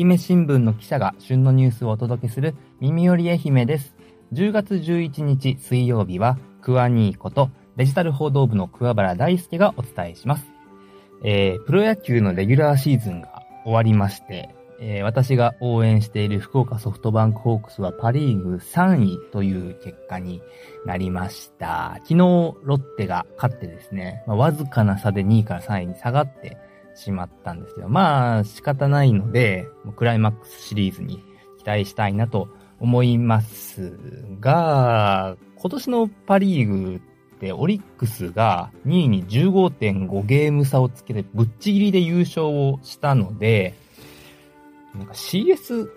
媛新聞の記者が旬のニュースをお届けする耳より愛媛です。10月11日水曜日は、クワニーことデジタル報道部の桑原大輔がお伝えします。えー、プロ野球のレギュラーシーズンが終わりまして、えー、私が応援している福岡ソフトバンクホークスはパリーグ3位という結果になりました。昨日ロッテが勝ってですね、まあ、わずかな差で2位から3位に下がってしまったんですけど、まあ仕方ないので、クライマックスシリーズに期待したいなと思いますが、今年のパリーグってオリックスが2位に15.5ゲーム差をつけてぶっちぎりで優勝をしたので、なんか CS、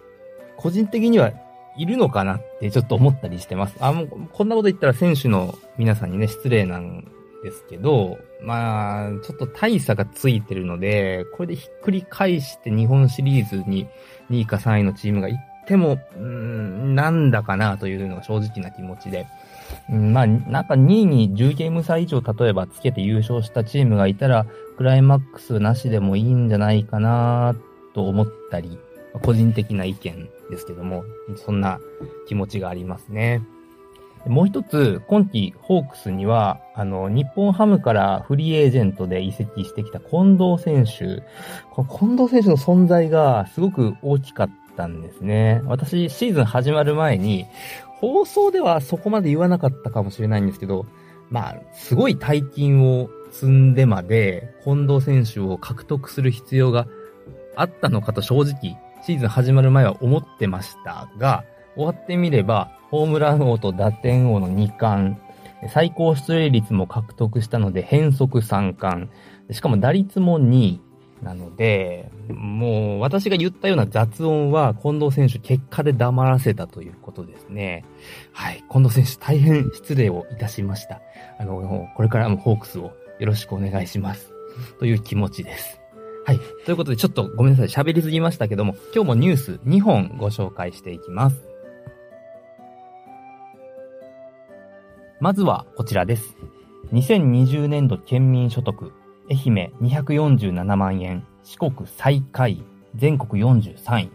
個人的にはいるのかなってちょっと思ったりしてます。あ、もう、こんなこと言ったら選手の皆さんにね、失礼なんですけど、まあ、ちょっと大差がついてるので、これでひっくり返して日本シリーズに2位か3位のチームが行っても、うん、なんだかなというのが正直な気持ちで。うん、まあ、なんか2位に10ゲーム差以上例えばつけて優勝したチームがいたら、クライマックスなしでもいいんじゃないかなと思ったり、個人的な意見ですけども、そんな気持ちがありますね。もう一つ、今季ホークスには、あの、日本ハムからフリーエージェントで移籍してきた近藤選手。この近藤選手の存在がすごく大きかったんですね。私、シーズン始まる前に、放送ではそこまで言わなかったかもしれないんですけど、まあ、すごい大金を積んでまで、近藤選手を獲得する必要があったのかと正直、シーズン始まる前は思ってましたが、終わってみれば、ホームラン王と打点王の2冠、最高出塁率も獲得したので変則3冠、しかも打率も2位なので、もう私が言ったような雑音は近藤選手結果で黙らせたということですね。はい。近藤選手大変失礼をいたしました。あの、これからもホークスをよろしくお願いします。という気持ちです。はい。ということで、ちょっとごめんなさい。喋りすぎましたけども、今日もニュース2本ご紹介していきます。まずはこちらです。2020年度県民所得、愛媛247万円、四国最下位、全国43位。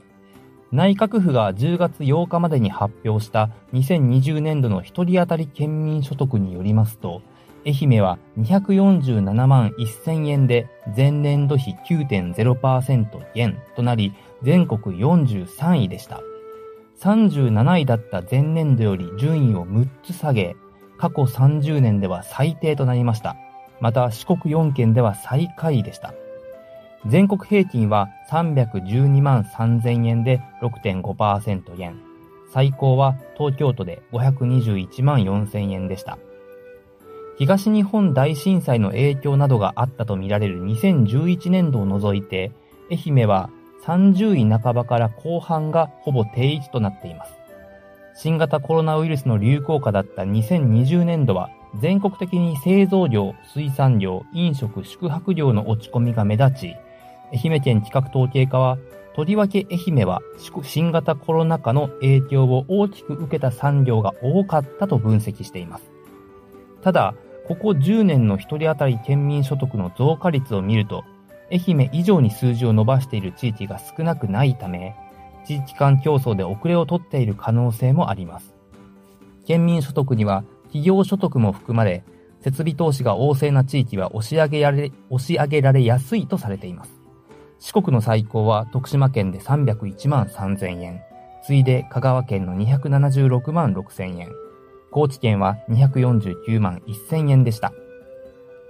内閣府が10月8日までに発表した2020年度の1人当たり県民所得によりますと、愛媛は247万1000円で前年度比9.0%減となり全国43位でした。37位だった前年度より順位を6つ下げ、過去30年では最低となりました。また四国4県では最下位でした。全国平均は312万3000円で6.5%減。最高は東京都で521万4000円でした。東日本大震災の影響などがあったとみられる2011年度を除いて、愛媛は30位半ばから後半がほぼ定位置となっています。新型コロナウイルスの流行下だった2020年度は、全国的に製造業、水産業、飲食、宿泊業の落ち込みが目立ち、愛媛県企画統計課は、とりわけ愛媛は新型コロナ禍の影響を大きく受けた産業が多かったと分析しています。ただ、ここ10年の1人当たり県民所得の増加率を見ると、愛媛以上に数字を伸ばしている地域が少なくないため、地域間競争で遅れをとっている可能性もあります。県民所得には企業所得も含まれ、設備投資が旺盛な地域は押し上げられ、押し上げられやすいとされています。四国の最高は徳島県で301万3000円、次いで香川県の276万6000円、高知県は249万1000円でした。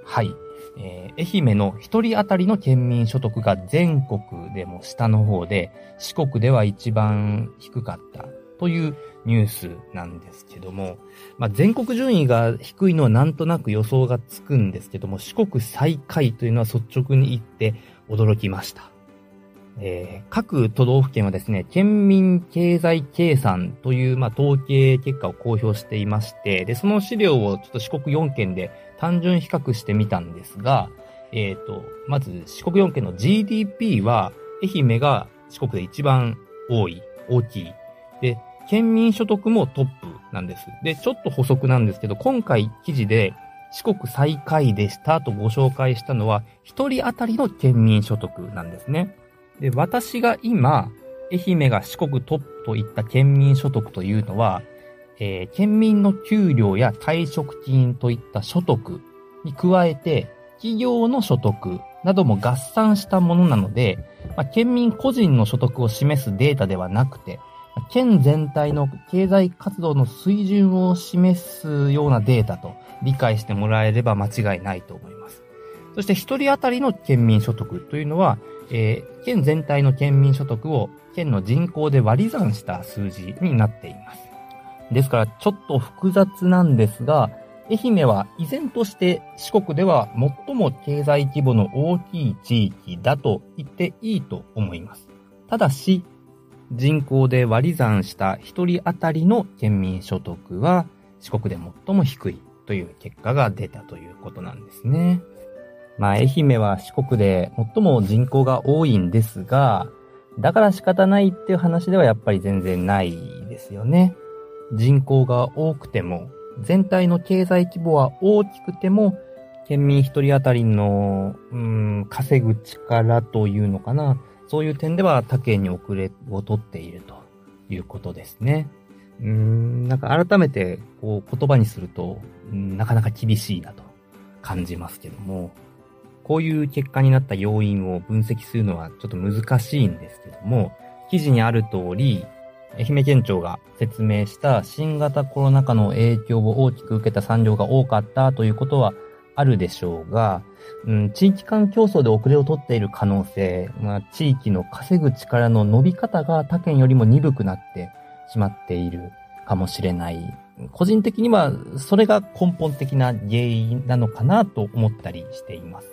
はい。えー、愛媛の一人当たりの県民所得が全国でも下の方で、四国では一番低かったというニュースなんですけども、まあ、全国順位が低いのはなんとなく予想がつくんですけども、四国最下位というのは率直に言って驚きました。えー、各都道府県はですね、県民経済計算という、まあ、統計結果を公表していまして、で、その資料をちょっと四国4県で単純比較してみたんですが、えっ、ー、と、まず四国4県の GDP は、愛媛が四国で一番多い、大きい。で、県民所得もトップなんです。で、ちょっと補足なんですけど、今回記事で四国最下位でしたとご紹介したのは、一人当たりの県民所得なんですね。で、私が今、愛媛が四国トップといった県民所得というのは、えー、県民の給料や退職金といった所得に加えて、企業の所得なども合算したものなので、まあ、県民個人の所得を示すデータではなくて、県全体の経済活動の水準を示すようなデータと理解してもらえれば間違いないと思います。そして一人当たりの県民所得というのは、えー、県全体の県民所得を県の人口で割り算した数字になっています。ですから、ちょっと複雑なんですが、愛媛は依然として四国では最も経済規模の大きい地域だと言っていいと思います。ただし、人口で割り算した一人当たりの県民所得は四国で最も低いという結果が出たということなんですね。まあ、愛媛は四国で最も人口が多いんですが、だから仕方ないっていう話ではやっぱり全然ないですよね。人口が多くても、全体の経済規模は大きくても、県民一人当たりの、うん、稼ぐ力というのかな。そういう点では他県に遅れを取っているということですね。うん、なんか改めてこう言葉にすると、なかなか厳しいなと感じますけども、こういう結果になった要因を分析するのはちょっと難しいんですけども、記事にある通り、愛媛県庁が説明した新型コロナ禍の影響を大きく受けた産業が多かったということはあるでしょうが、うん、地域間競争で遅れを取っている可能性、まあ、地域の稼ぐ力の伸び方が他県よりも鈍くなってしまっているかもしれない。個人的にはそれが根本的な原因なのかなと思ったりしています。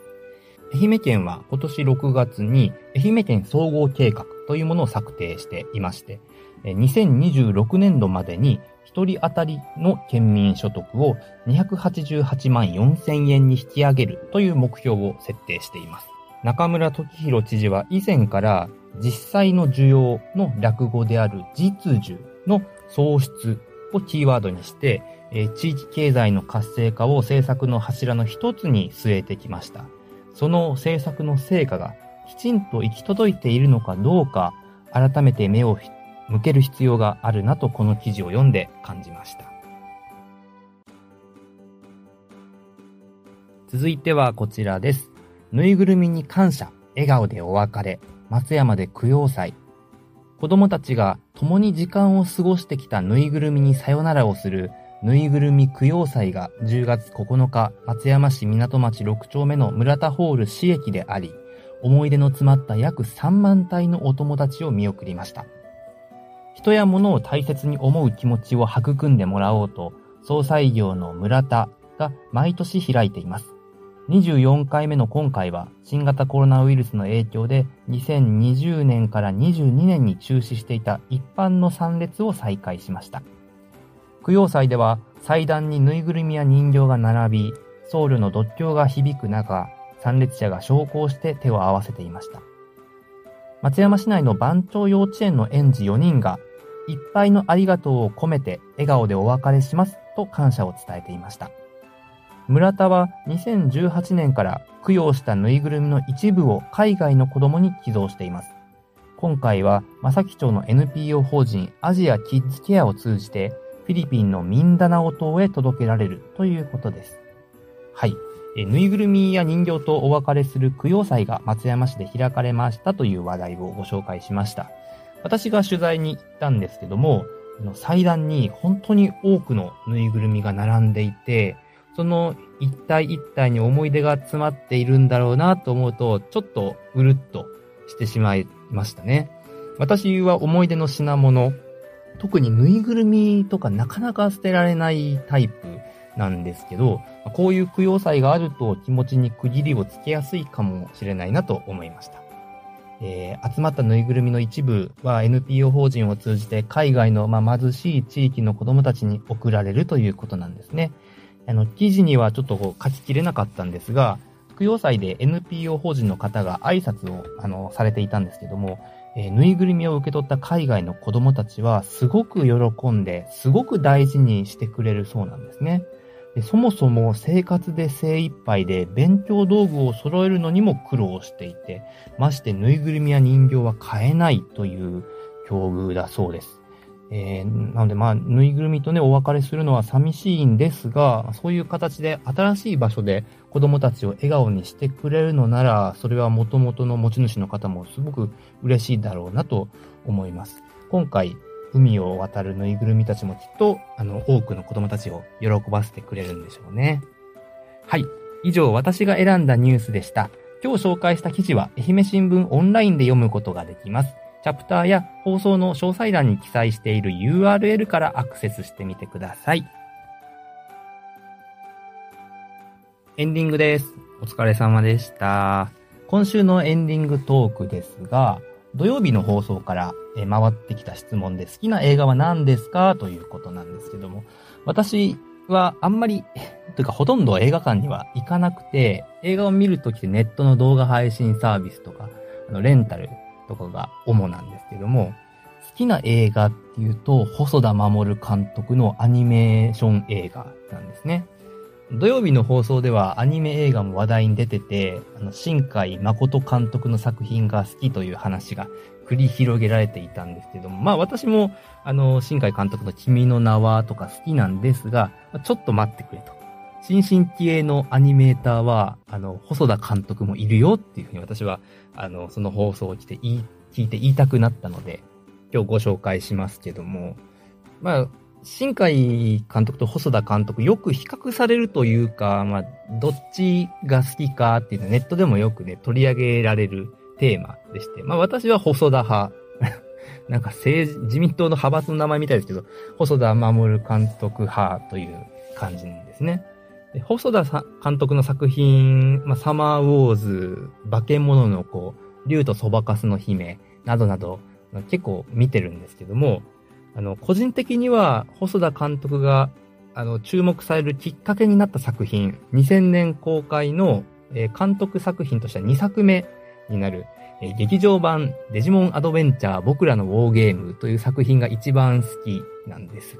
愛媛県は今年6月に愛媛県総合計画というものを策定していまして、2026年度までに1人当たりの県民所得を288万4000円に引き上げるという目標を設定しています。中村時弘知事は以前から実際の需要の落語である実需の創出をキーワードにして、地域経済の活性化を政策の柱の一つに据えてきました。その政策の成果がきちんと行き届いているのかどうか、改めて目を向ける必要があるなとこの記事を読んで感じました。続いてはこちらです。ぬいぐるみに感謝、笑顔でお別れ、松山で供養祭。子供たちが共に時間を過ごしてきたぬいぐるみにさよならをするぬいぐるみ供養祭が10月9日、松山市港町6丁目の村田ホール市駅であり、思い出の詰まった約3万体のお友達を見送りました。人や物を大切に思う気持ちを育んでもらおうと、総裁業の村田が毎年開いています。24回目の今回は新型コロナウイルスの影響で2020年から22年に中止していた一般の参列を再開しました。供養祭では祭壇にぬいぐるみや人形が並び、僧侶の独協が響く中、参列者が昇降して手を合わせていました。松山市内の番長幼稚園の園児4人が、いっぱいのありがとうを込めて笑顔でお別れしますと感謝を伝えていました。村田は2018年から供養したぬいぐるみの一部を海外の子供に寄贈しています。今回は、正木町の NPO 法人アジアキッズケアを通じて、フィリピンのミンダナオ島へ届けられるということです。はい。えぬいぐるみや人形とお別れする供養祭が松山市で開かれましたという話題をご紹介しました。私が取材に行ったんですけども、祭壇に本当に多くのぬいぐるみが並んでいて、その一体一体に思い出が詰まっているんだろうなと思うと、ちょっとうるっとしてしまいましたね。私は思い出の品物、特にぬいぐるみとかなかなか捨てられないタイプなんですけど、こういう供養祭があると気持ちに区切りをつけやすいかもしれないなと思いました。えー、集まったぬいぐるみの一部は NPO 法人を通じて海外の、まあ、貧しい地域の子供たちに送られるということなんですね。あの、記事にはちょっとこう書ききれなかったんですが、供養祭で NPO 法人の方が挨拶を、あの、されていたんですけども、えー、ぬいぐるみを受け取った海外の子供たちはすごく喜んで、すごく大事にしてくれるそうなんですね。そもそも生活で精一杯で勉強道具を揃えるのにも苦労していて、ましてぬいぐるみや人形は買えないという境遇だそうです。えー、なので、まあ、ぬいぐるみとね、お別れするのは寂しいんですが、そういう形で新しい場所で子供たちを笑顔にしてくれるのなら、それは元々の持ち主の方もすごく嬉しいだろうなと思います。今回、海を渡るぬいぐるみたちもきっと、あの、多くの子供たちを喜ばせてくれるんでしょうね。はい。以上、私が選んだニュースでした。今日紹介した記事は、愛媛新聞オンラインで読むことができます。チャプターや放送の詳細欄に記載している URL からアクセスしてみてください。エンディングです。お疲れ様でした。今週のエンディングトークですが、土曜日の放送から回ってきた質問で好きな映画は何ですか？ということなんですけども、私はあんまり、というかほとんど映画館には行かなくて、映画を見るときってネットの動画配信サービスとか、あのレンタルとかが主なんですけども、好きな映画っていうと、細田守監督のアニメーション映画なんですね。土曜日の放送ではアニメ映画も話題に出てて、あの、新海誠監督の作品が好きという話が繰り広げられていたんですけども、まあ私も、あの、新海監督の君の名はとか好きなんですが、ちょっと待ってくれと。新進気鋭のアニメーターは、あの、細田監督もいるよっていうふうに私は、あの、その放送を聞いて言い、聞いて言いたくなったので、今日ご紹介しますけども、まあ、新海監督と細田監督よく比較されるというか、まあ、どっちが好きかっていうのはネットでもよくね、取り上げられるテーマでして、まあ私は細田派。なんか政治、自民党の派閥の名前みたいですけど、細田守監督派という感じなんですね。で細田監督の作品、まあ、サマーウォーズ、化け物の子、竜とそばかすの姫、などなど、結構見てるんですけども、あの、個人的には、細田監督が、あの、注目されるきっかけになった作品、2000年公開の、えー、監督作品としては2作目になる、えー、劇場版デジモンアドベンチャー僕らのウォーゲームという作品が一番好きなんです。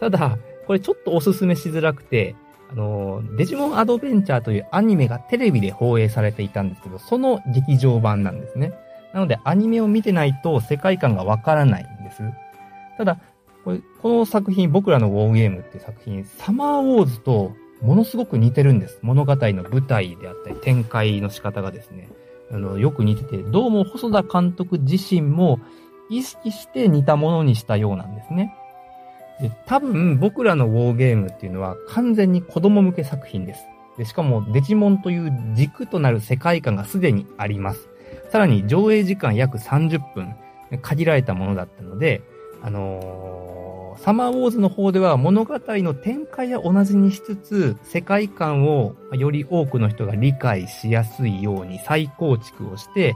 ただ、これちょっとおすすめしづらくて、あの、デジモンアドベンチャーというアニメがテレビで放映されていたんですけど、その劇場版なんですね。なので、アニメを見てないと世界観がわからないんです。ただ、これ、この作品、僕らのウォーゲームっていう作品、サマーウォーズとものすごく似てるんです。物語の舞台であったり、展開の仕方がですね、あの、よく似てて、どうも細田監督自身も意識して似たものにしたようなんですね。で、多分僕らのウォーゲームっていうのは完全に子供向け作品です。で、しかもデジモンという軸となる世界観がすでにあります。さらに上映時間約30分、限られたものだったので、あのー、サマーウォーズの方では物語の展開は同じにしつつ、世界観をより多くの人が理解しやすいように再構築をして、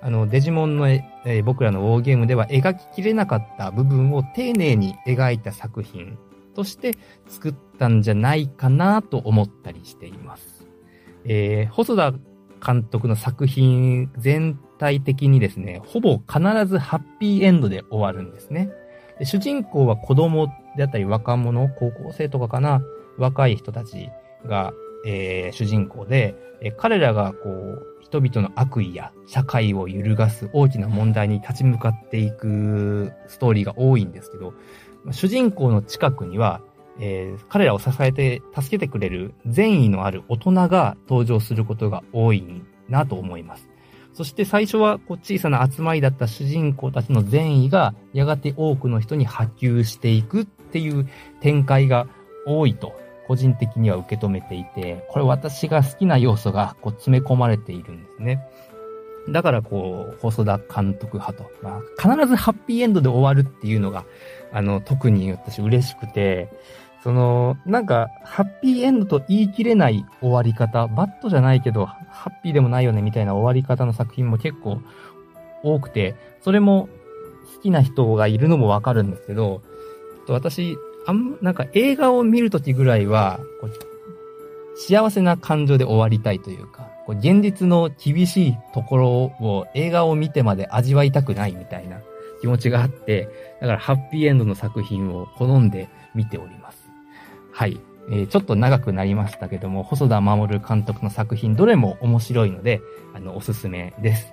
あの、デジモンの、えー、僕らのウォーゲームでは描ききれなかった部分を丁寧に描いた作品として作ったんじゃないかなと思ったりしています。えー、細田監督の作品全体的にですね、ほぼ必ずハッピーエンドで終わるんですね。で主人公は子供であったり若者、高校生とかかな、若い人たちが、えー、主人公で、えー、彼らがこう、人々の悪意や社会を揺るがす大きな問題に立ち向かっていくストーリーが多いんですけど、主人公の近くには、えー、彼らを支えて助けてくれる善意のある大人が登場することが多いなと思います。そして最初はこう小さな集まりだった主人公たちの善意がやがて多くの人に波及していくっていう展開が多いと個人的には受け止めていて、これ私が好きな要素がこう詰め込まれているんですね。だからこう、細田監督派と、まあ、必ずハッピーエンドで終わるっていうのが、あの、特に私嬉しくて、その、なんか、ハッピーエンドと言い切れない終わり方、バットじゃないけど、ハッピーでもないよねみたいな終わり方の作品も結構多くて、それも好きな人がいるのもわかるんですけど、私、あん、なんか映画を見るときぐらいは、幸せな感情で終わりたいというか、こう現実の厳しいところを映画を見てまで味わいたくないみたいな気持ちがあって、だからハッピーエンドの作品を好んで見ております。はい。えー、ちょっと長くなりましたけども、細田守監督の作品どれも面白いので、あの、おすすめです。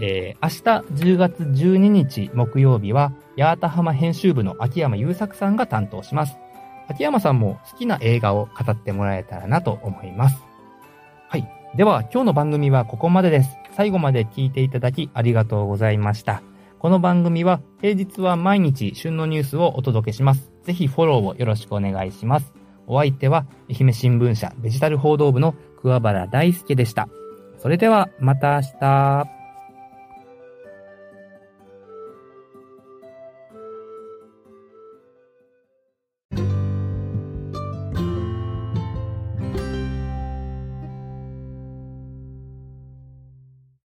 えー、明日10月12日木曜日は、八幡浜編集部の秋山優作さんが担当します。秋山さんも好きな映画を語ってもらえたらなと思います。はい。では、今日の番組はここまでです。最後まで聞いていただきありがとうございました。この番組は平日は毎日旬のニュースをお届けします。ぜひフォローをよろしくお願いします。お相手は愛媛新聞社デジタル報道部の桑原大輔でした。それではまた明日。